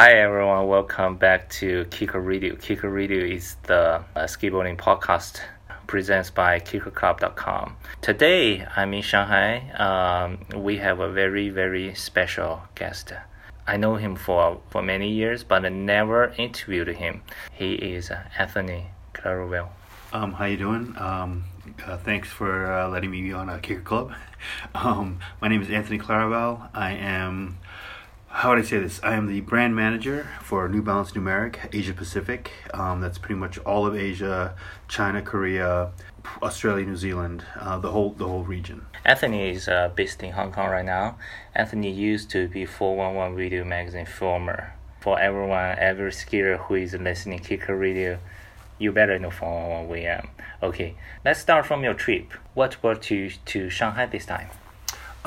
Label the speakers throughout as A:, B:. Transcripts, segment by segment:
A: Hi everyone, welcome back to Kicker Radio. Kicker Radio is the uh, skateboarding podcast presented by kickerclub.com. Today I'm in Shanghai. Um, we have a very very special guest. I know him for for many years, but I never interviewed him. He is Anthony Claravall.
B: Um, how you doing? Um, uh, thanks for uh, letting me be on a Kicker Club. Um, my name is Anthony Claravall. I am how would I say this? I am the brand manager for New Balance Numeric Asia Pacific. Um, that's pretty much all of Asia, China, Korea, Australia, New Zealand, uh, the whole the whole region.
A: Anthony is uh, based in Hong Kong right now. Anthony used to be 411 Video Magazine former. For everyone, every skier who is listening Kicker Radio, you better know 411 VM. Okay, let's start from your trip. What brought you to Shanghai this time?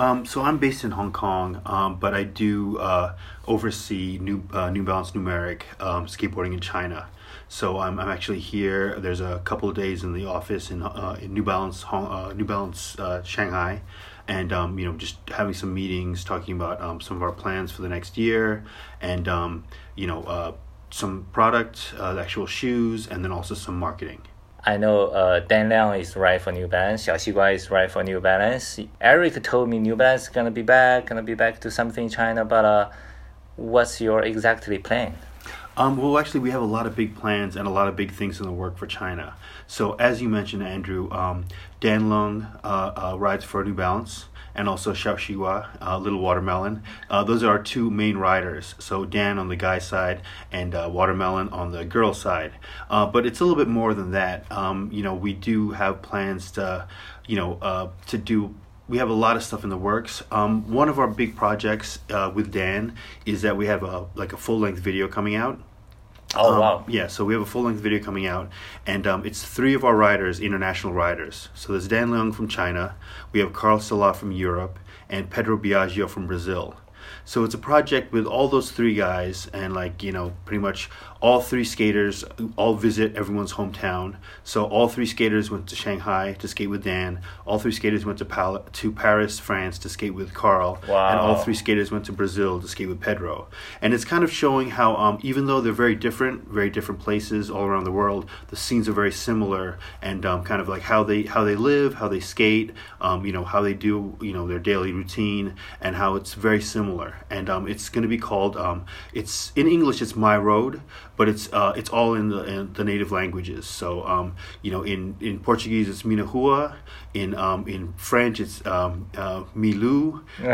B: Um, so I'm based in Hong Kong, um, but I do uh, oversee New uh, New Balance Numeric um, skateboarding in China. So I'm, I'm actually here. There's a couple of days in the office in, uh, in New Balance Hong, uh, New Balance uh, Shanghai, and um, you know just having some meetings, talking about um, some of our plans for the next year, and um, you know uh, some product, the actual shoes, and then also some marketing.
A: I know uh, Dan Liang is right for New Balance. Xiao Xigua is right for New Balance. Eric told me New Balance is gonna be back, gonna be back to something in China. But uh, what's your exactly plan?
B: Um, well, actually, we have a lot of big plans and a lot of big things in the work for China. So, as you mentioned, Andrew, um, Dan Leung uh, uh rides for New Balance and also Xiao uh, Little Watermelon. Uh, those are our two main riders. So Dan on the guy side and uh, Watermelon on the girl side. Uh, but it's a little bit more than that. Um, you know, we do have plans to, you know, uh, to do we have a lot of stuff in the works. Um, one of our big projects uh, with Dan is that we have a like a full length video coming out
A: Oh um, wow!
B: Yeah, so we have a full length video coming out, and um, it's three of our riders, international riders. So there's Dan Leung from China, we have Carl Salah from Europe, and Pedro Biagio from Brazil. So it's a project with all those three guys, and like you know, pretty much all three skaters all visit everyone's hometown. So all three skaters went to Shanghai to skate with Dan. All three skaters went to Pal- to Paris, France to skate with Carl.
A: Wow.
B: And all three skaters went to Brazil to skate with Pedro. And it's kind of showing how um, even though they're very different, very different places all around the world, the scenes are very similar and um, kind of like how they how they live, how they skate, um, you know, how they do you know their daily routine, and how it's very similar. And um, it's going to be called um, it's in English it's My Road but it's uh, it's all in the in the native languages. So um, you know, in, in Portuguese it's Minahua, in um, in French it's um, uh, Milu, uh,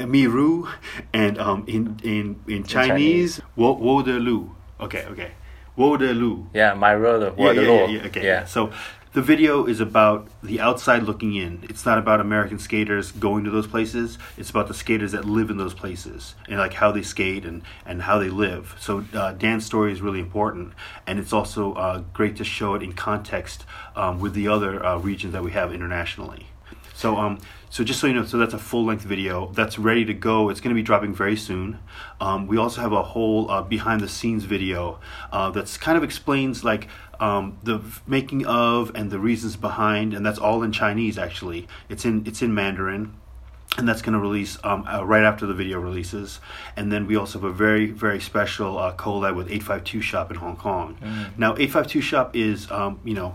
B: uh, Miru, and um, in in in Chinese, Wo Wo de Lu. Okay, okay. Wo de Lu.
A: Yeah, my road.
B: Yeah, yeah, yeah, yeah, okay. Yeah. So the video is about the outside looking in. It's not about American skaters going to those places. It's about the skaters that live in those places and like how they skate and, and how they live. So uh, Dan's story is really important, and it's also uh, great to show it in context um, with the other uh, regions that we have internationally. So um, so just so you know, so that's a full length video that's ready to go. It's going to be dropping very soon. Um, we also have a whole uh, behind the scenes video uh, that's kind of explains like um, the making of and the reasons behind, and that's all in Chinese actually. It's in it's in Mandarin and that's going to release um, uh, right after the video releases. And then we also have a very, very special uh, collab with 852 Shop in Hong Kong. Mm. Now, 852 Shop is, um, you know,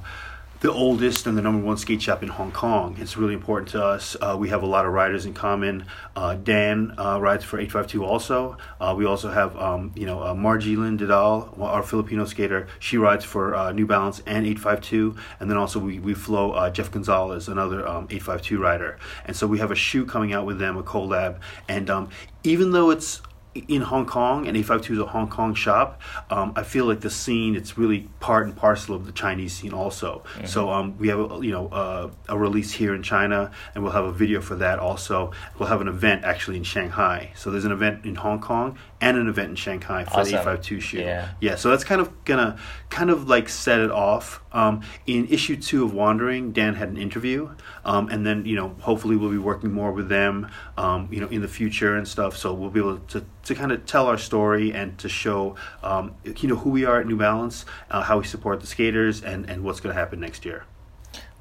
B: the oldest and the number one skate shop in Hong Kong. It's really important to us. Uh, we have a lot of riders in common. Uh, Dan uh, rides for 852 also. Uh, we also have, um, you know, uh, Margielyn Didal, our Filipino skater. She rides for uh, New Balance and 852. And then also we, we flow Jeff Gonzalez, another um, 852 rider. And so we have a shoe coming out with them, a collab. And um, even though it's in Hong Kong, and 852 is a Hong Kong shop. Um, I feel like the scene it's really part and parcel of the Chinese scene also. Mm-hmm. So um, we have a, you know uh, a release here in China, and we'll have a video for that also. We'll have an event actually in Shanghai. So there's an event in Hong Kong and an event in Shanghai for awesome. the 852 shoe.
A: Yeah.
B: yeah, so that's kind of gonna kind of like set it off. Um, in issue two of Wandering, Dan had an interview, um, and then you know hopefully we'll be working more with them, um, you know, in the future and stuff. So we'll be able to to kind of tell our story and to show um, you know who we are at New Balance, uh, how we support the skaters, and and what's gonna happen next year.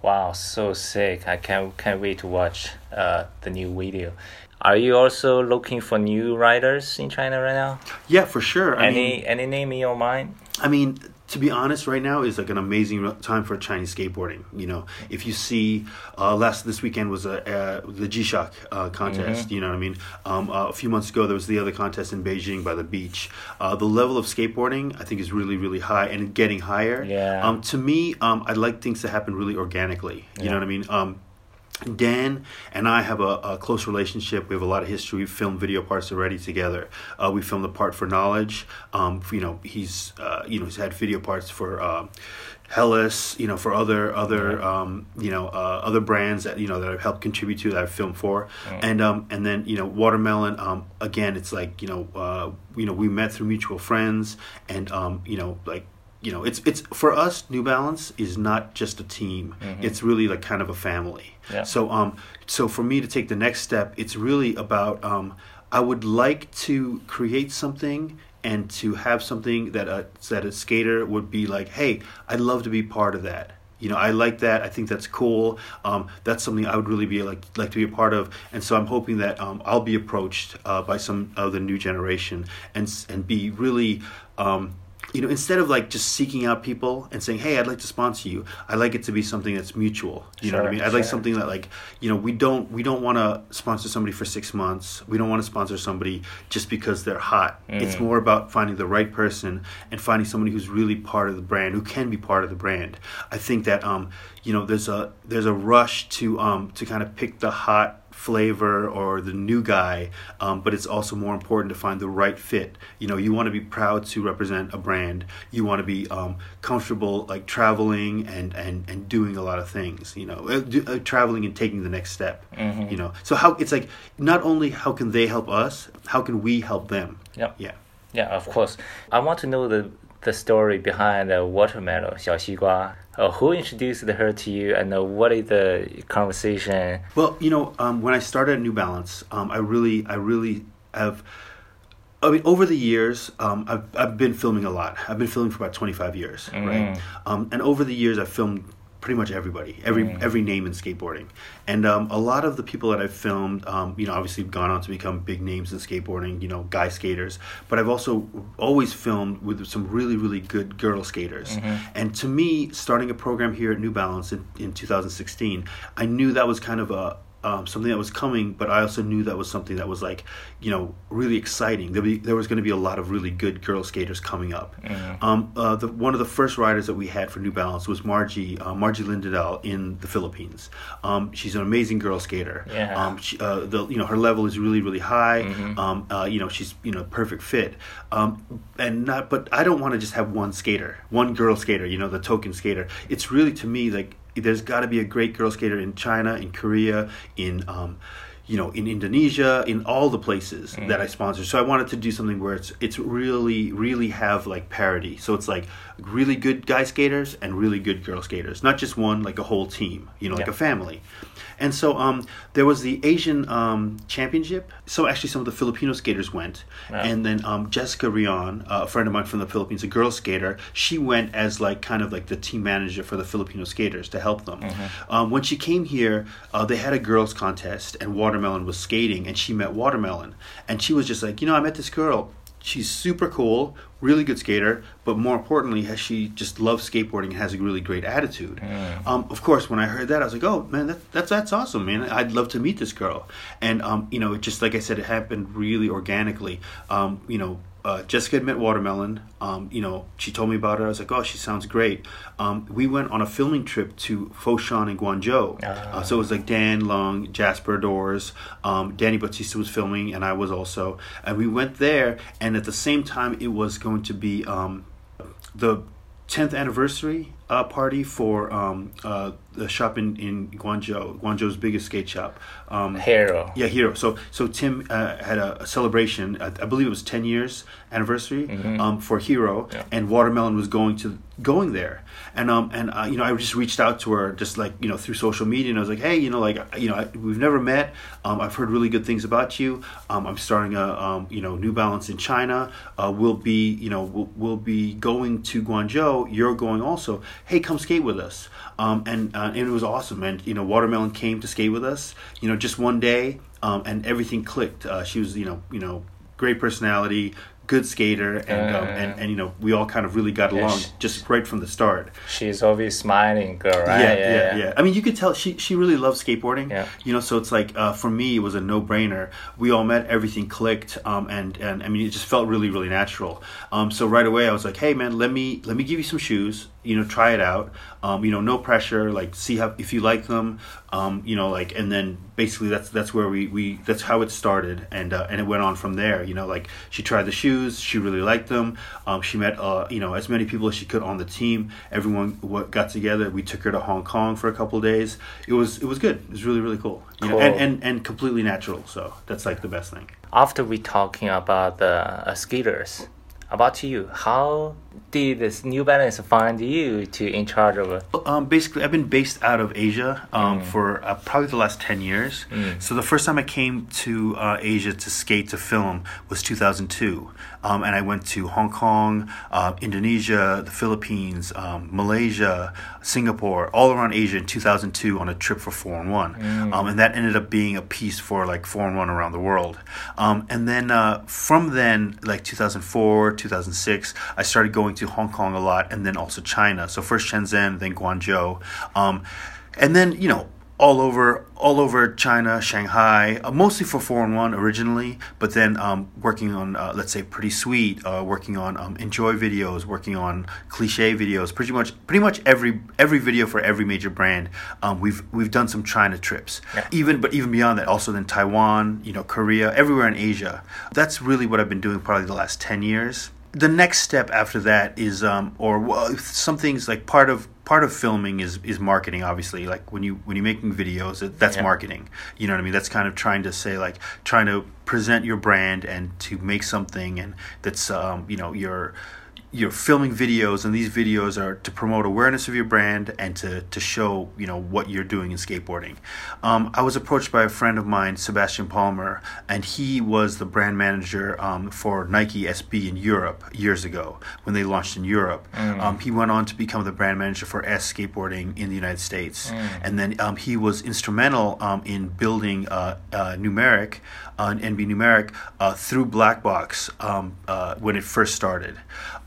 A: Wow, so sick! I can't can't wait to watch uh, the new video. Are you also looking for new riders in China right now?
B: Yeah, for sure. I
A: any
B: mean,
A: any name in your mind?
B: I mean, to be honest, right now is like an amazing time for Chinese skateboarding. You know, if you see, uh, last this weekend was a uh, the G-Shock uh, contest.
A: Mm-hmm.
B: You know what I mean? Um, uh, a few months ago, there was the other contest in Beijing by the beach. Uh, the level of skateboarding, I think, is really, really high and getting higher.
A: Yeah.
B: Um, to me, um, I like things to happen really organically. You
A: Yeah.
B: know what I mean? Um, Dan and I have a, a close relationship. We have a lot of history. We've filmed video parts already together. Uh, we filmed a part for Knowledge. Um, you know, he's uh, you know he's had video parts for uh, Hélas. You know, for other other um, you know uh, other brands that you know that I've helped contribute to that I've filmed for. And um, and then you know Watermelon. Um, again, it's like you know uh, you know we met through mutual friends, and um, you know like you know it's it's for us new balance is not just a team. It's really like kind of a family.
A: Yeah.
B: so um so for me to take the next step it's really about um i would like to create something and to have something that a that a skater would be like hey i'd love to be part of that. You know i like that. I think that's cool. Um, that's something i would really be like like to be a part of. And so i'm hoping that um, i'll be approached uh, by some of the new generation and and be really um, you know, instead of like just seeking out people and saying, "Hey, I'd like to sponsor you," I like it to be something that's mutual. You know what I mean? I'd like something that like, you know, we don't we don't want to sponsor somebody for six months. We don't want to sponsor somebody just because they're hot. It's more about finding the right person and finding somebody who's really part of the brand, who can be part of the brand. I think that um, you know, there's a there's a rush to um to kind of pick the hot flavor or the new guy, um, but it's also more important to find the right fit. You know, you want to be proud to represent a brand. You want to be um, comfortable, like traveling and, and, and doing a lot of things. You know, uh, do, uh, traveling and taking the next step. You know, so how it's like not only how can they help us, how can we help them?
A: Yep.
B: Yeah.
A: Yeah, of course. I want to know the the story behind the watermelon, 小西瓜. Uh, who introduced her to you, and uh, what is the conversation?
B: Well, you know, um, when I started at New Balance, um, I really, I really have. I mean, over the years, um, I've I've been filming a lot. I've been filming for about twenty five years, right? Um, and over the years, I've filmed pretty much everybody, every every name in skateboarding, and um, a lot of the people that I've filmed, um, you know, obviously have gone on to become big names in skateboarding, you know, guy skaters. But I've also always filmed with some really really good girl skaters, and to me, starting a program here at New Balance in, in 2016, I knew that was kind of a um, something that was coming, but I also knew that was something that was like, you know, really exciting. There, be, there was going to be a lot of really good girl skaters coming up. Um, uh, the, one of the first riders that we had for New Balance was Margie, uh, Margielyn Didal in the Philippines. Um, she's an amazing girl skater.
A: Yeah.
B: Um, she, uh, the, you know, her level is really, really high. Um, uh, you know, she's you know perfect fit. Um, and not, but I don't want to just have one skater, one girl skater. You know, the token skater. It's really to me like there's got to be a great girl skater in China, in Korea, in um, you know, in Indonesia, in all the places that I sponsor. So I wanted to do something where it's it's really really have like parity. So it's like really good guy skaters and really good girl skaters, not just one, like a whole team. You know, like
A: Yeah.
B: a family. And so um, there was the Asian um, Championship. So actually, some of the Filipino skaters went,
A: Wow.
B: and then um, Jessica Rion, uh, a friend of mine from the Philippines, a girl skater, she went as like kind of like the team manager for the Filipino skaters to help them. Um, when she came here, uh, they had a girls contest, and Watermelon was skating, and she met Watermelon, and she was just like, you know, I met this girl. She's super cool, really good skater, but more importantly, has she just loves skateboarding and has a really great attitude. Um, of course, when I heard that, I was like, "Oh man, that, that's that's awesome, man! I'd love to meet this girl." And um, you know, it just like I said, it happened really organically. Um, you know, uh, Jessica had met Watermelon. Um, you know, she told me about her. I was like, "Oh, she sounds great." Um, we went on a filming trip to Foshan and Guangzhou. Uh, so it was like Dan Leung, Jasper Doors, um, Danny Bautista was filming, and I was also. And we went there, and at the same time, it was going to be um, the 10th anniversary uh, party for um, uh, the shop in, in Guangzhou, Guangzhou's biggest skate shop. Um,
A: Hero.
B: yeah, Hero. So so Tim uh, had a, a celebration. I, I believe it was ten years anniversary um, for Hero,
A: Yeah.
B: and Watermelon was going to going there. And um and uh, you know I just reached out to her just like you know through social media, and I was like, hey, you know like you know I, we've never met. Um, I've heard really good things about you. Um, I'm starting a um, you know New Balance in China. Uh, we'll be you know we'll, we'll be going to Guangzhou. You're going also. Hey, come skate with us. Um, and uh, and it was awesome. And you know Watermelon came to skate with us. You know just one day. um, and everything clicked. Uh, she was, you know, you know, great personality, good skater, and um, and and you know, we all kind of really got along
A: she-
B: just right from the start.
A: She's always smiling girl, right?
B: Yeah, yeah, yeah, I mean, you could tell she she really loves skateboarding.
A: Yeah.
B: You know, so it's like uh, for me, it was a no brainer. We all met, everything clicked, um, and and I mean, it just felt really, really natural. Um, so right away, I was like, hey, man, let me let me give you some shoes. You know, try it out. Um, you know, no pressure. Like, see how if you like them. Um, you know, like, and then basically that's that's where we we that's how it started, and uh, and it went on from there. You know, like she tried the shoes, she really liked them. Um, she met uh, you know as many people as she could on the team. Everyone what got together. We took her to Hong Kong for a couple of days. It was it was good. It was really really cool. You know,
A: Cool.
B: and, and and completely natural. So that's like the best thing.
A: After we talking about the uh, skaters, about you, how did this New Balance find you to in charge of?
B: Um, basically, I've been based out of Asia um, for uh, probably the last 10 years. So the first time I came to uh, Asia to skate, to film, was 2002. Um, and I went to Hong Kong, uh, Indonesia, the Philippines, um, Malaysia, Singapore, all around Asia in 2002 on a trip for 4 and 1. Um, and that ended up being a piece for like 4 and 1 around the world. Um, and then uh, from then, like 2004, 2006, I started going to Hong Kong a lot and then also China. So first Shenzhen, then Guangzhou. Um, and then, you know, all over all over China, Shanghai, uh, mostly for and one originally, but then um, working on uh, let's say Pretty Sweet, uh, working on um, Enjoi videos, working on cliche videos, pretty much pretty much every every video for every major brand. Um, we've we've done some China trips,
A: Yeah.
B: even but even beyond that, also then Taiwan, you know, Korea, everywhere in Asia. That's really what I've been doing probably the last ten years. The next step after that is, um, or well, some things like part of part of filming is is marketing. Obviously, like when you when you're making videos, that- that's
A: Yeah.
B: marketing. You know what I mean? That's kind of trying to say like trying to present your brand and to make something and that's um, you know your you're filming videos and these videos are to promote awareness of your brand and to, to show you know what you're doing in skateboarding. Um, i was approached by a friend of mine sebastian palmer and he was the brand manager um, for nike sb in europe years ago when they launched in europe. Um, he went on to become the brand manager for éS skateboarding in the united states. And then um, he was instrumental um, in building uh, uh, numeric uh, nb numeric uh, through black box um, uh, when it first started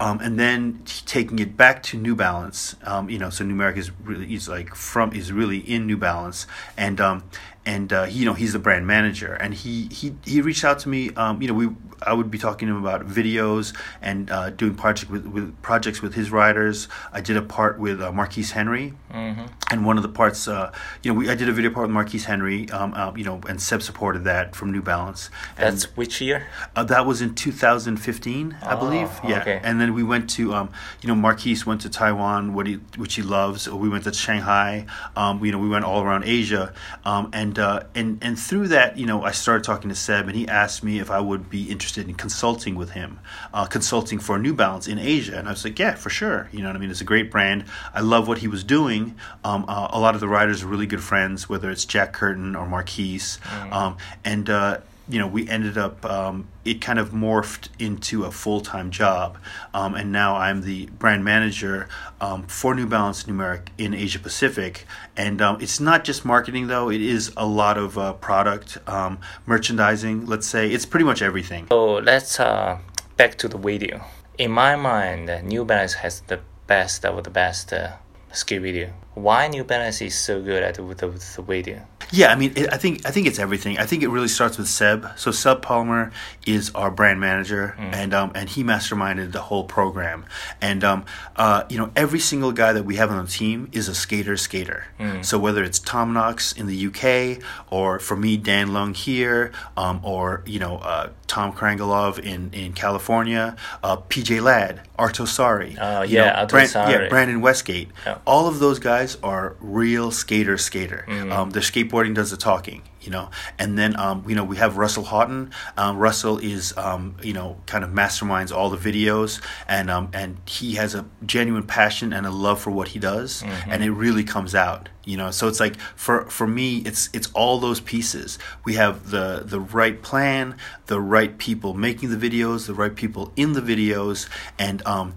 B: um, and then taking it back to New Balance. Um, you know, so Numeric is really is like from is really in New Balance, and um, and uh, you know he's the brand manager, and he he he reached out to me. Um, you know, we I would be talking to him about videos and uh, doing project with, with projects with his riders. I did a part with uh, Marquise Henry, and one of the parts, uh, you know, we I did a video part with Marquise Henry. Um, uh, you know, and Seb supported that from New Balance. And,
A: That's which year?
B: uh, that was in 2015, I
A: Oh,
B: believe. Yeah,
A: okay.
B: and then we went to, um, you know, Marquise went to Taiwan, what he, which he loves. We went to Shanghai. Um, you know, we went all around Asia, um, and uh, and and through that, you know, I started talking to Seb, and he asked me if I would be interested in consulting with him, uh, consulting for New Balance in Asia, and I was like, yeah, for sure. You know what I mean? It's a great brand. I love what he was doing. Um, uh, a lot of the riders are really good friends, whether it's Jack Curtin or Marquise, um, and. Uh, you know, we ended up, um, it kind of morphed into a full time job. Um, and now I'm the brand manager um, for New Balance Numeric in Asia Pacific. And um, it's not just marketing, though, it is a lot of uh, product, um, merchandising, let's say. It's pretty much everything.
A: So let's uh, back to the video. In my mind, New Balance has the best of the best uh, ski video. Why New Balance is so good at the, the, the video?
B: Yeah, I mean, it, I think I think it's everything. I think it really starts with Seb. So Seb Palmer is our brand manager, and um, and he masterminded the whole program. And um, uh, you know, every single guy that we have on the team is a skater skater. So whether it's Tom Knox in the UK, or for me Dan Leung here, um, or you know uh, Tom Karangelov in in California, uh, PJ Ladd, Arto Saari,
A: Oh,
B: you
A: yeah,
B: know,
A: Arto
B: Bran-
A: Saari.
B: yeah, Brandon Westgate.
A: Yeah.
B: All of those guys are real skater skater.
A: Mm-hmm.
B: Um, their skateboarding does the talking, you know. And then um, you know we have Russell Houghton. Um, Russell is um, you know kind of masterminds all the videos, and um, and he has a genuine passion and a love for what he does,
A: Mm-hmm.
B: and it really comes out. You know, so it's like for for me, it's it's all those pieces. We have the the right plan, the right people making the videos, the right people in the videos, and um,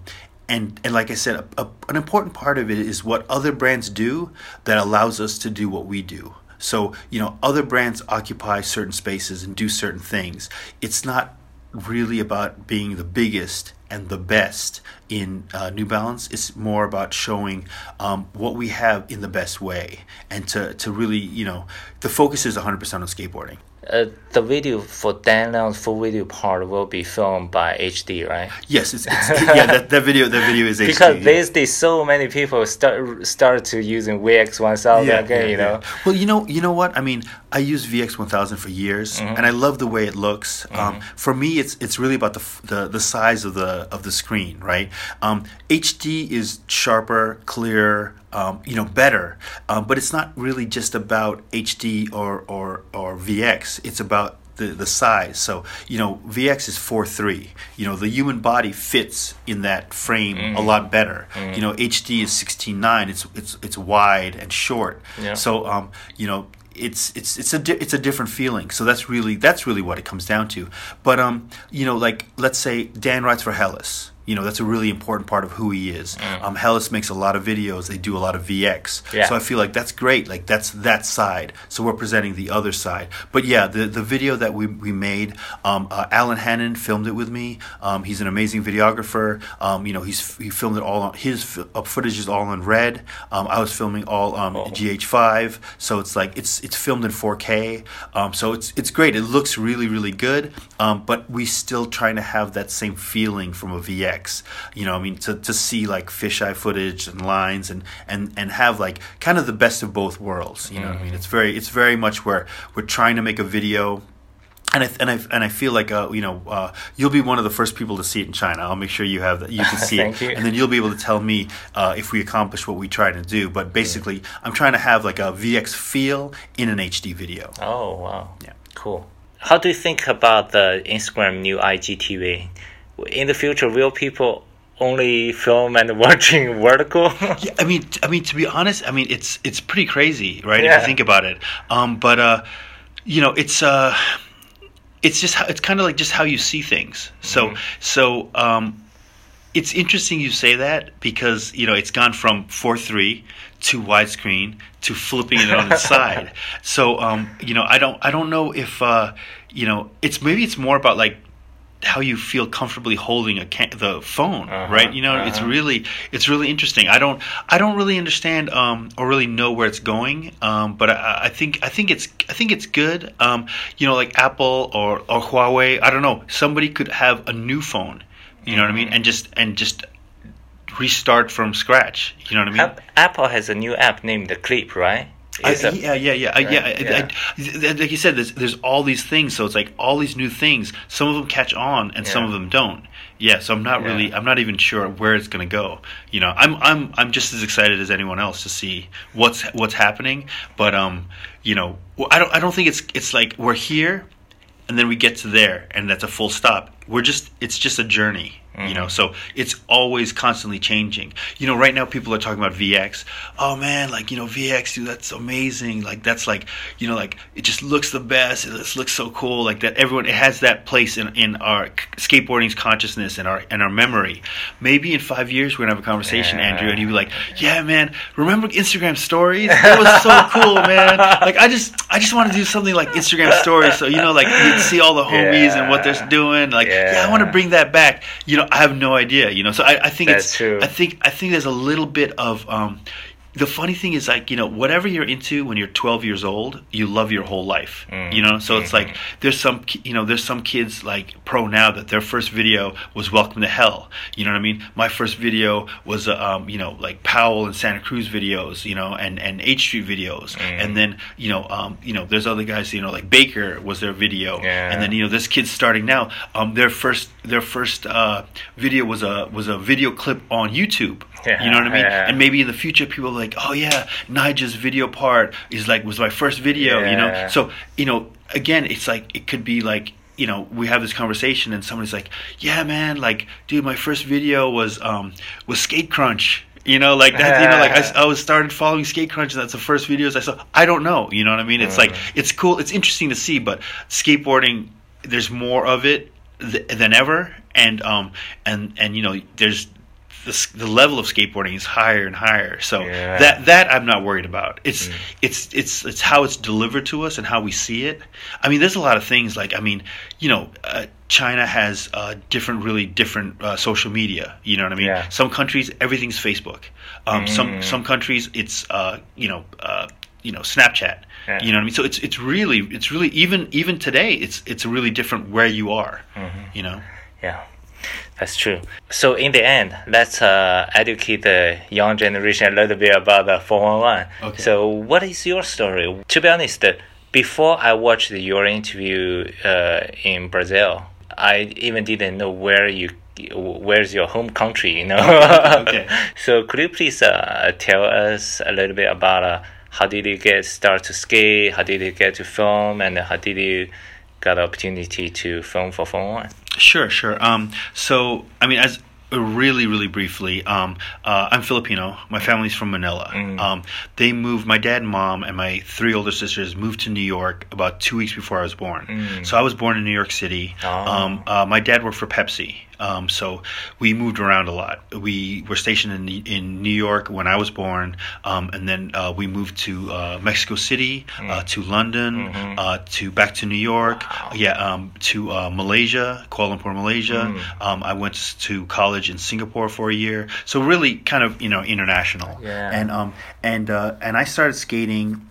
B: and and like I said, a, a, an important part of it is what other brands do that allows us to do what we do. So, you know, other brands occupy certain spaces and do certain things. It's not really about being the biggest and the best in uh, New Balance. It's more about showing um, what we have in the best way and to, to really, you know, the focus is 100% on skateboarding.
A: Uh, the video for Dan Leung's full video part will be filmed by HD, right?
B: Yes, it's, it's yeah. That, that video, that video is
A: because
B: HD.
A: Because these days, so many people start start to using VX one thousand
B: yeah,
A: again.
B: Yeah,
A: you know.
B: Well, you know, you know what I mean. I use VX one thousand for years, mm-hmm. and I love the way it looks. Mm-hmm. Um, for me, it's it's really about the, the the size of the of the screen, right? Um, HD is sharper, clearer um, you know, better. Um, but it's not really just about HD or, or, or VX. It's about the, the size. So, you know, VX is 4.3. You know, the human body fits in that frame mm. a lot better. Mm. You know, HD is 16.9. It's, it's, it's wide and short. Yeah. So, um, you know, it's it's it's a di- it's a different feeling. So that's really that's really what it comes down to. But um, you know, like let's say Dan writes for Hélas you know that's a really important part of who he is. Mm. Um, Hélas makes a lot of videos. They do a lot of VX. Yeah. So I feel like that's great. Like that's that side. So we're presenting the other side. But yeah, the the video that we we made, um, uh, Alan Hannon filmed it with me. Um, he's an amazing videographer. Um, you know, he's he filmed it all on his uh, footage is all in red. Um, I was filming all um, oh. GH5. So it's like it's it's filmed in 4K. so it's it's great. It looks really really good. but we still trying to have that same feeling from a VX. You know, I mean, to, to see like fisheye footage and lines and, and, and have like kind of the best of both worlds. You know, mm-hmm. I mean, it's very it's very much where we're trying to make a video and I and I and I feel like uh, you know uh, you'll be one of the first people to see it in China. I'll make sure you have that you can see it,
A: you.
B: and then you'll be able to tell me uh, if we accomplish what we try to do. But basically, I'm trying to have like a VX feel in an HD video.
A: Oh wow!
B: Yeah,
A: cool. How do you think about the Instagram new IGTV? In the future, will people only film and watching vertical?
B: yeah, I mean, I mean, to be honest, I mean, it's it's pretty crazy, right? Yeah. If you think about it. Um, but uh, you know, it's uh, it's just how, it's kind of like just how you see things. So mm-hmm. so um, it's interesting you say that because you know it's gone from four three to widescreen to flipping it on its side. So um, you know, I don't I don't know if uh, you know it's maybe it's more about like how you feel comfortably holding a the phone, uh-huh, right? You know, uh-huh. it's really it's really interesting. I don't I don't really understand um, or really know where it's going, um, but I, I, think I think it's I think it's good. Um, you know, like Apple or or Huawei. I don't know. Somebody could have a new phone. You know mm-hmm. what I mean? And just and just restart from scratch. You know what I mean?
A: Apple has a new app named the Clip, right?
B: I, yeah, yeah, yeah, right? yeah. yeah. I, I, like you said, there's, there's all these things, so it's like all these new things. Some of them catch on, and yeah. some of them don't. Yeah, so I'm not yeah. really, I'm not even sure where it's gonna go. You know, I'm, I'm, I'm just as excited as anyone else to see what's, what's happening. But um, you know, I don't, I don't think it's, it's like we're here, and then we get to there, and that's a full stop. We're just, it's just a journey Mm-hmm. You know, so it's always constantly changing. You know, right now people are talking about VX. Oh man, like you know, VX, dude, that's amazing. Like that's like, you know, like it just looks the best. It just looks so cool. Like that, everyone it has that place in, in our skateboarding's consciousness and our and our memory. Maybe in five years we're gonna have a conversation, yeah. Andrew, and you'd be like, yeah, man, remember Instagram stories? That was so cool, man. Like I just I just want to do something like Instagram stories, so you know, like you'd see all the homies yeah. and what they're doing. Like, yeah, yeah I want to bring that back. You know I have no idea. You know, so I, I think
A: That's
B: it's.
A: True.
B: I think I think there's a little bit of um, the funny thing is like you know whatever you're into when you're 12 years old you love your whole life mm. you know so it's like mm-hmm. there's some you know there's some kids like pro now that their first video was welcome to hell you know what i mean my first video was uh, um, you know like powell and santa cruz videos you know and and h street videos mm. and then you know um, you know there's other guys you know like baker was their video
A: yeah.
B: and then you know this kid's starting now um, their first their first uh, video was a was a video clip on youtube yeah, you know what I mean? Yeah. And maybe in the future, people are like, oh yeah, Nigel's video part is like was my first video. Yeah. You know, so you know, again, it's like it could be like you know we have this conversation and somebody's like yeah man like dude my first video was um was skate crunch you know like that you know like I, I was started following skate crunch and that's the first videos i saw i don't know you know what i mean it's mm. like it's cool it's interesting to see but skateboarding there's more of it th- than ever and um and and you know there's the, the level of skateboarding is higher and higher. So
A: Yeah.
B: that that I'm not worried about. It's
A: Mm.
B: it's it's it's how it's delivered to us and how we see it. I mean, there's a lot of things like I mean, you know, uh, China has uh, different, really different uh, social media. You know what I mean?
A: Yeah.
B: Some countries everything's Facebook. Um,
A: Mm.
B: Some some countries it's uh, you know uh, you know Snapchat.
A: Yeah.
B: You know what I mean? So it's it's really it's really even even today it's it's really different where you are.
A: Mm-hmm.
B: You know.
A: Yeah, that's true. So in the end, let's uh, educate the young generation a little bit about the 411.
B: Okay.
A: So what is your story? To be honest, before I watched your interview uh, in Brazil, I even didn't know where you where's your home country you know
B: Okay.
A: so could you please uh, tell us a little bit about uh, how did you get start to skate how did you get to film and how did you got the opportunity to film for Phone One
B: Sure, sure. Um, so, I mean, as uh, really, really briefly, um, uh, I'm Filipino. My family's from Manila.
A: Mm.
B: Um, they moved. My dad, and mom, and my three older sisters moved to New York about two weeks before I was born.
A: Mm.
B: So I was born in New York City.
A: Oh.
B: Um, uh, my dad worked for Pepsi. Um, so we moved around a lot. We were stationed in in New York when I was born, um, and then uh, we moved to uh, Mexico City, uh, to London,
A: Mhm.
B: uh, to back to New York.
A: Wow.
B: Yeah, um, to uh, Malaysia, Kuala Lumpur, Malaysia.
A: Mm.
B: Um, I went to college in Singapore for a year. So really, kind of you know international.
A: Yeah.
B: And um and uh, and I started skating.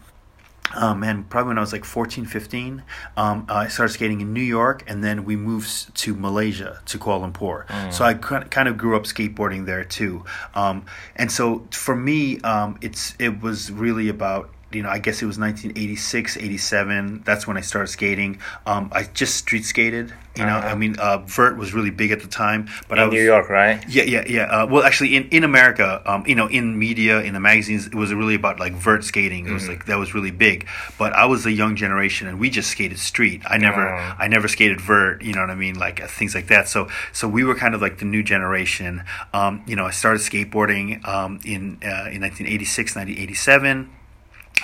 B: Um, man, probably when I was like 14, 15, um, I started skating in New York, and then we moved to Malaysia, to Kuala Lumpur. So I kind of grew up skateboarding there too. Um, and so for me, um, it's it was really about you know, I guess it was 1986, 87. That's when I started skating. Um, I just street skated. You know,
A: Uh-huh.
B: I mean, uh, vert was really big at the time. But I
A: in
B: was,
A: New York, right?
B: yeah, yeah, yeah. Uh, well, actually, in, in America, um, you know, in media, in the magazines, it was really about like vert skating. It was like that was really big. But I was a young generation, and we just skated street. I never,
A: Oh.
B: I never skated vert. You know what I mean? Like uh, things like that. So, so we were kind of like the new generation. Um, you know, I started skateboarding um, in uh, in 1986, 1987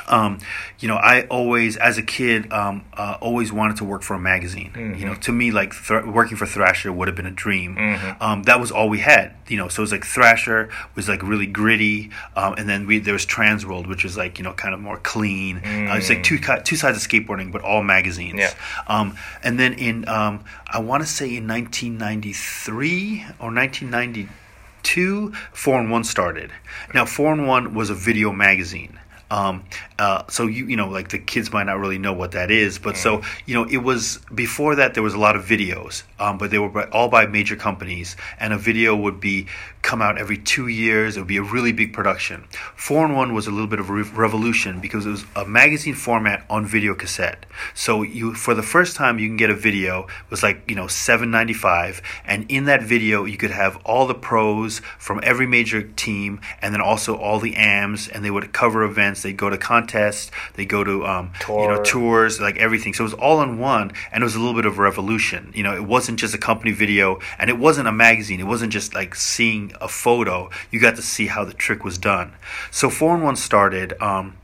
B: um, you know, I always, as a kid, um, uh, always wanted to work for a magazine. You know, to me, like thr working for Thrasher would have been a dream. Um, that was all we had. You know, so it was like Thrasher was like really gritty, um, and then we there was Transworld, which was like you know kind of more clean. Uh, it's like two two sides of skateboarding, but all magazines.
A: Yeah.
B: Um, and then in um, I want to say in 1993 or 1992, Four and One started. Now, Four and One was a video magazine. Um, uh, so you you know like the kids might not really know what that is, but so you know it was before that there was a lot of videos, um, but they were by, all by major companies, and a video would be come out every two years. It would be a really big production. Four and One was a little bit of a re- revolution because it was a magazine format on video cassette. So you for the first time you can get a video it was like you know seven ninety five, and in that video you could have all the pros from every major team, and then also all the AMs, and they would cover events. They go to contests. They go to um, you know tours, like everything. So it was all in one, and it was a little bit of a revolution. You know, it wasn't just a company video, and it wasn't a magazine. It wasn't just like seeing a photo. You got to see how the trick was done. So four and one started. Um,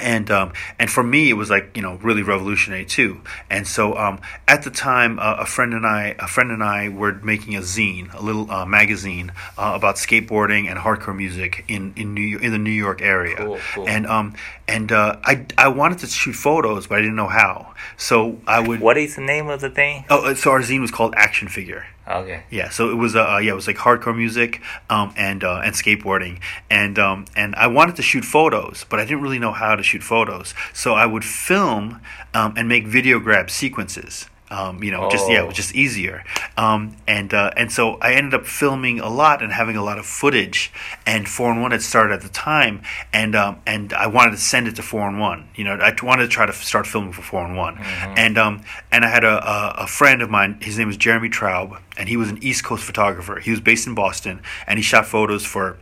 B: and um, and for me it was like you know really revolutionary too and so um, at the time uh, a friend and I a friend and I were making a zine a little uh, magazine uh, about skateboarding and hardcore music in in New in the New York area
A: Cool, cool.
B: and um and uh, I I wanted to shoot photos but I didn't know how so I would
A: What is the name of the thing?
B: oh uh, so our zine was called Action Figure
A: Okay.
B: yeah, so it was uh, uh, yeah, it was like hardcore music um, and uh, and skateboarding, and um, and I wanted to shoot photos, but I didn't really know how to shoot photos. So I would film um, and make video grab sequences. Um, you know, just yeah, it was
A: Oh.
B: just easier. Um, and uh, and so I ended up filming a lot and having a lot of footage. And four and one had started at the time, and um, and I wanted to send it to four and one. You know, I wanted to try to start filming for four and one. And um, and I had a, a a friend of mine. His name was Jeremy Traub, and he was an East Coast photographer. He was based in Boston, and he shot photos for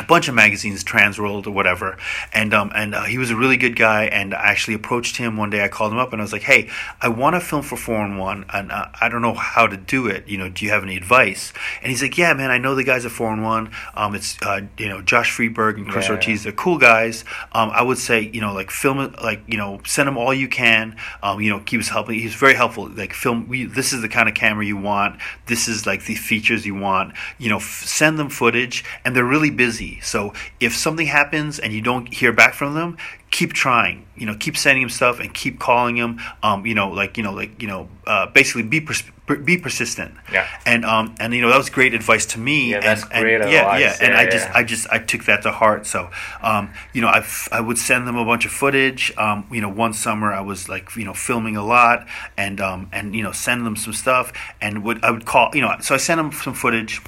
B: a bunch of magazines, Transworld or whatever, and um, and uh, he was a really good guy. And I actually approached him one day. I called him up and I was like, "Hey, I want to film for Four and One, and uh, I don't know how to do it. You know, do you have any advice?" And he's like, "Yeah, man, I know the guys at Four and One. Um, it's uh, you know Josh Friedberg and Chris
A: Yeah.
B: Ortiz. They're cool guys. Um, I would say you know like film it, like you know send them all you can. Um, you know, he was helping. He was very helpful. Like film. We, this is the kind of camera you want. This is like the features you want. You know, f- send them footage, and they're really busy. So if something happens and you don't hear back from them, keep trying. You know, keep sending them stuff and keep calling them. Um, you know, like you know, like you know, uh, basically be pers- be persistent.
A: Yeah.
B: And um and you know that was great advice to me.
A: Yeah,
B: and,
A: that's
B: and-
A: great
B: yeah,
A: advice.
B: Yeah, and
A: Yeah,
B: I just
A: yeah.
B: I just I took that to heart. So, um, you know, I I would send them a bunch of footage. Um, you know, one summer I was like, you know, filming a lot and um, and you know, send them some stuff and would I would call, you know, so I sent them some footage.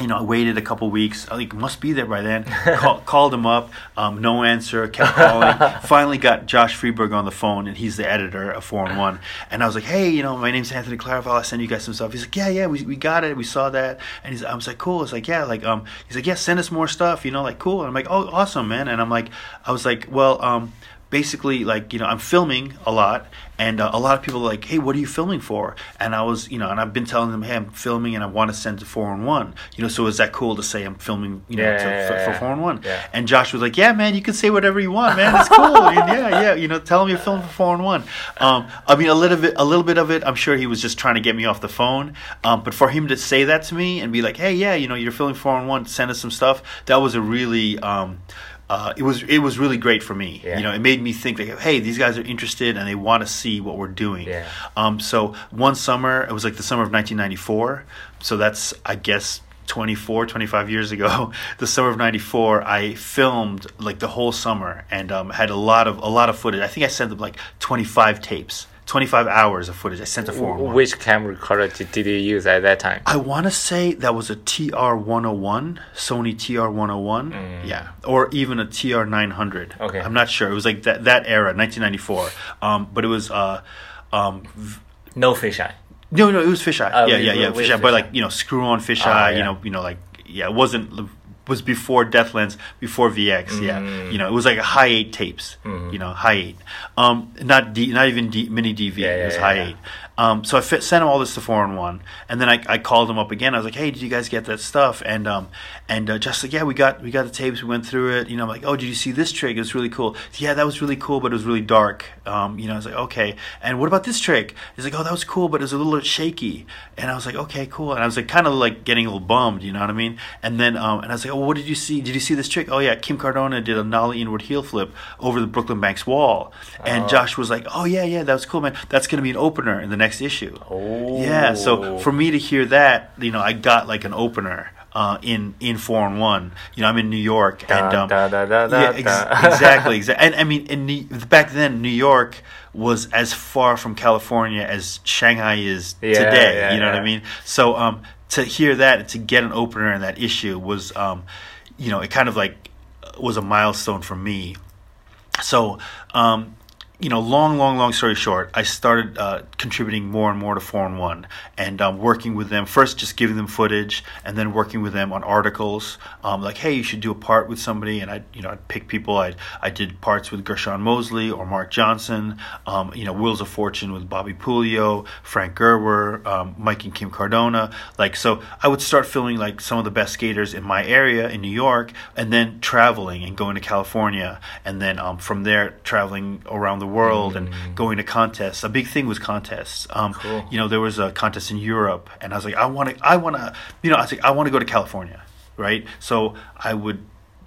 B: You know, I waited a couple weeks. I like must be there by then. Call, called him up, um, no answer. Kept calling. Finally, got Josh Friedberg on the phone, and he's the editor of Four and One. And I was like, "Hey, you know, my name's Anthony Claravall. I'll send you guys some stuff." He's like, "Yeah, yeah, we, we got it. We saw that." And he's, I was like, "Cool." It's like, "Yeah, like, um," he's like, "Yeah, send us more stuff." You know, like, cool. And I'm like, "Oh, awesome, man." And I'm like, I was like, "Well, um." Basically like you know i'm filming a lot and uh, a lot of people are like hey what are you filming for? And i was you know and i've been telling them hey i'm filming and i want to send to four and one. You know so is that cool to say i'm filming you know
A: Yeah,
B: to,
A: yeah,
B: for,
A: yeah,
B: for
A: yeah.
B: four and one?
A: Yeah.
B: and josh was like yeah man you can say whatever you want man it's cool. And yeah yeah you know tell them you're filming for four and one. Um, i mean a little bit a little bit of it i'm sure he was just trying to get me off the phone. Um, but for him to say that to me and be like hey yeah you know you're filming four and one send us some stuff that was a really um, uh, it was it was really great for me.
A: Yeah.
B: You know, it made me think like, hey, these guys are interested and they want to see what we're doing.
A: Yeah.
B: Um, so one summer, it was like the summer of 1994. So that's I guess 24, 25 years ago. The summer of '94, I filmed like the whole summer and um, had a lot of a lot of footage. I think I sent them like 25 tapes, 25 hours of footage. I sent to four.
A: Which camera recorder did, you use at that time?
B: I want to say that was a TR 101, Sony TR 101, yeah, or even a TR 900.
A: Mm. Okay.
B: I'm not sure. It was like that that era, 1994. Um, but it was uh, um, v-
A: No fisheye.
B: no, no, it was fisheye.
A: Oh,
B: yeah, yeah, yeah, fisheye. But like you know, screw on fisheye.
A: Ah,
B: You know, you know, like yeah, it wasn't was before Death Lens, before VX. Yeah,
A: Mm.
B: you know, it was like high eight tapes. You know, high eight. Um, not D, not even D, mini DV.
A: Yeah,
B: it was
A: yeah,
B: high
A: yeah.
B: eight. Um, so I fit, sent him all this to four and one, and then I, I called him up again. I was like, "Hey, did you guys get that stuff?" And um, and uh, just like, "Yeah, we got we got the tapes. We went through it. You know, I'm like, "Oh, did you see this trick? It was really cool. Yeah, that was really cool, but it was really dark. Um, you know, I was like, "Okay." And what about this trick? He's like, "Oh, that was cool, but it was a little shaky." And I was like, "Okay, cool." And I was like, kind of like getting a little bummed. You know what I mean? And then um, and I was like, "Oh, what did you see? Did you see this trick? Oh yeah, Kim Cardona did a nollie inward heel flip over the Brooklyn Banks wall." And Josh was like, "Oh yeah, yeah, that was cool, man. That's gonna be an opener in the next issue." Yeah, so for me to hear that, you know, I got like an opener uh, in in four and one. You know, I'm in New York, and um,
A: da, da, da,
B: yeah, ex- exactly, exactly. And I mean, in New, back then, New York was as far from California as Shanghai is
A: Yeah,
B: today.
A: yeah,
B: you know what. I mean? So um, to hear that and to get an opener in that issue was, um, you know, it kind of like was a milestone for me so um, you know long long long story short i started uh, contributing more and more to four and one and um, working with them first just giving them footage and then working with them on articles um, like hey you should do a part with somebody. And i you know i'd pick people. I i did parts with gershon mosley or mark johnson um, you know wheels of fortune with bobby puleo frank gerwer um, mike and kim cardona like so i would start filming like some of the best skaters in my area in new york and then traveling and going to california and then um, from there traveling around the world and going to contests. A big thing was contests. Um,
A: Cool.
B: you know there was a contest in europe and i was like i want to i want to you know i was like i want to go to california right? So i would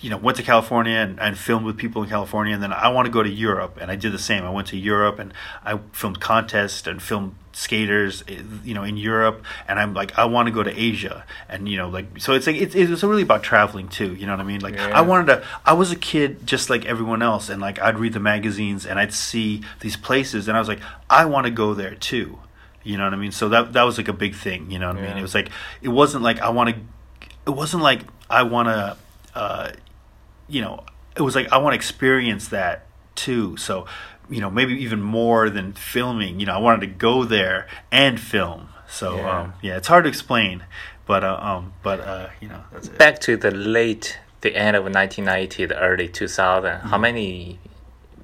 B: you know went to california and, and filmed with people in california and then i want to go to europe and i did the same. I went to europe and i filmed contests and filmed skaters eh, you know in europe and i'm like i want to go to asia. And you know like so it's like it's, it's really about traveling too you know what i mean? Like
A: Yeah.
B: i wanted to i was a kid just like everyone else and like i'd read the magazines and i'd see these places and i was like i want to go there too you know what i mean? So that that was like a big thing you know what i mean? It was like it wasn't like i want to it wasn't like i want to uh you know, it was like I want to experience that too. So, you know, maybe even more than filming. You know, I wanted to go there and film. So,
A: Yeah.
B: um, yeah, it's hard to explain, but uh, um, but uh, you know.
A: Back to the late the end of 1990, the early 2000, how many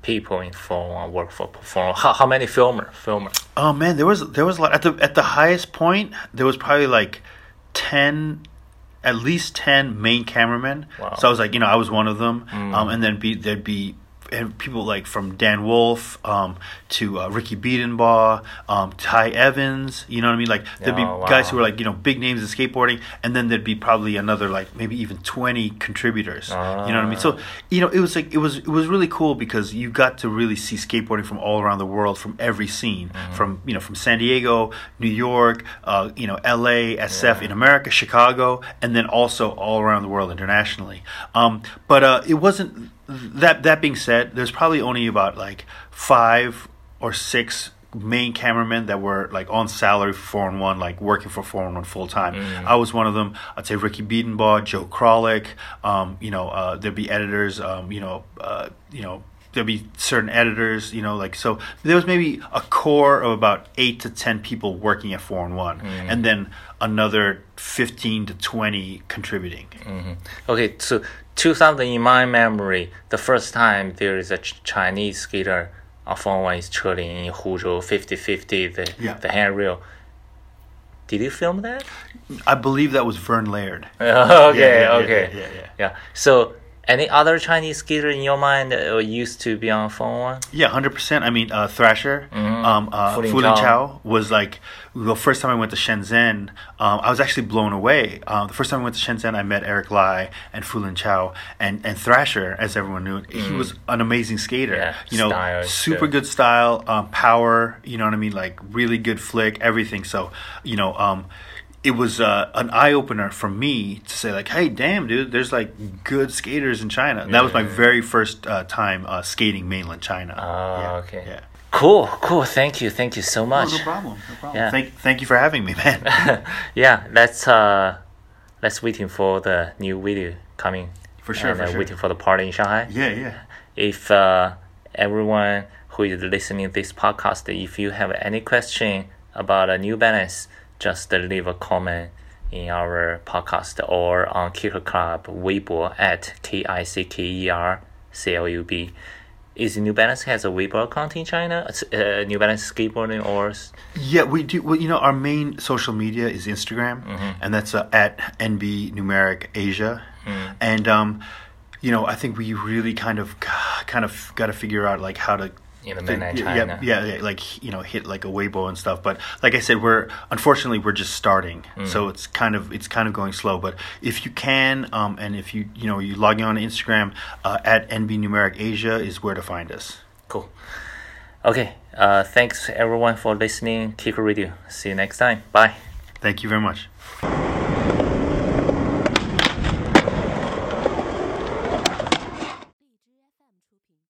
A: people in One work for Formula? How, how many filmer filmer?
B: Oh man, there was there was a lot at the at the highest point. There was probably like ten, at least ten main cameramen.
A: Wow.
B: So I was like, you know, I was one of them. Um, and then be there'd be and people like from Dan Wolfe um, to uh, Ricky Bedenbaugh, um, Ty Evans. You know what I mean? Like there'd be
A: Oh,
B: guys who were like you know big names in skateboarding, and then there'd be probably another like maybe even twenty contributors. You know what I mean? So you know it was like it was it was really cool because you got to really see skateboarding from all around the world, from every scene, from you know from San Diego, New York, uh, you know L.A., SF in America, Chicago, and then also all around the world internationally. Um, but uh, it wasn't that. That being said, there's probably only about like five or six main cameramen that were like on salary for and one, like working for 411 full time. I was one of them. I'd say Ricky Bedenbaugh, Joe Krolick. Um, you know, uh, there'd be editors. Um, you know, uh, you know. There'd be certain editors, you know, like so. There was maybe a core of about eight to ten people working at 411, and then another fifteen to twenty contributing.
A: Okay, so 2000 in my memory, the first time there is a Ch- Chinese skater One is 车林 in Huzhou 50-50, the,
B: Yeah.
A: the handrail. Did you film that?
B: I believe that was Vern Laird.
A: okay,
B: yeah, yeah,
A: okay.
B: yeah, yeah, yeah.
A: Yeah. So, any other Chinese skater in your mind that used to be on 411?
B: Yeah, hundred percent. I mean, uh, Thrasher, um, uh,
A: Fu Lin Chao.
B: Was like the first time I went to Shenzhen. Um, I was actually blown away. Um, the first time I went to Shenzhen, I met Eric Lai and Fu Lin Chao and and Thrasher, as everyone knew. He was an amazing skater.
A: Yeah,
B: you know, super
A: good.
B: good style, um, power. You know what I mean? Like really good flick, everything. So you know, um, it was uh, an eye opener for me to say like, hey, damn, dude, there's like good skaters in China. That was my very first uh, time uh, skating mainland China.
A: Ah,
B: Yeah,
A: okay.
B: Yeah.
A: Cool, cool. Thank you, thank you so
B: Oh,
A: much.
B: no problem. No problem.
A: Yeah.
B: Thank, thank you for having me, man.
A: yeah, let's uh, let's waiting for the new video coming.
B: For sure,
A: and,
B: for
A: uh,
B: sure.
A: Waiting for the party in Shanghai.
B: yeah, yeah.
A: if uh, everyone who is listening this podcast, if you have any question about a New Balance, just leave a comment in our podcast or on Kicker Club Weibo at K I C K E R C L U B. Is New Balance has a Weibo account in China? Uh, New Balance skateboarding or
B: Yeah, we do. Well, you know, our main social media is Instagram, and that's uh, at NB Numeric Asia. And um, you know, I think we really kind of, kind of got to figure out like how to.
A: In the
B: to-
A: mainland
B: yeah,
A: China.
B: Yeah, yeah, like you know, hit like a Weibo and stuff. But like I said, we're unfortunately we're just starting, so it's kind of it's kind of going slow. But if you can, um, and if you you know you logging on to Instagram uh, at NB Numeric Asia is where to find us.
A: cool? Okay, uh, thanks everyone for listening. Kicker Radio. See you next time. Bye.
B: Thank you very much.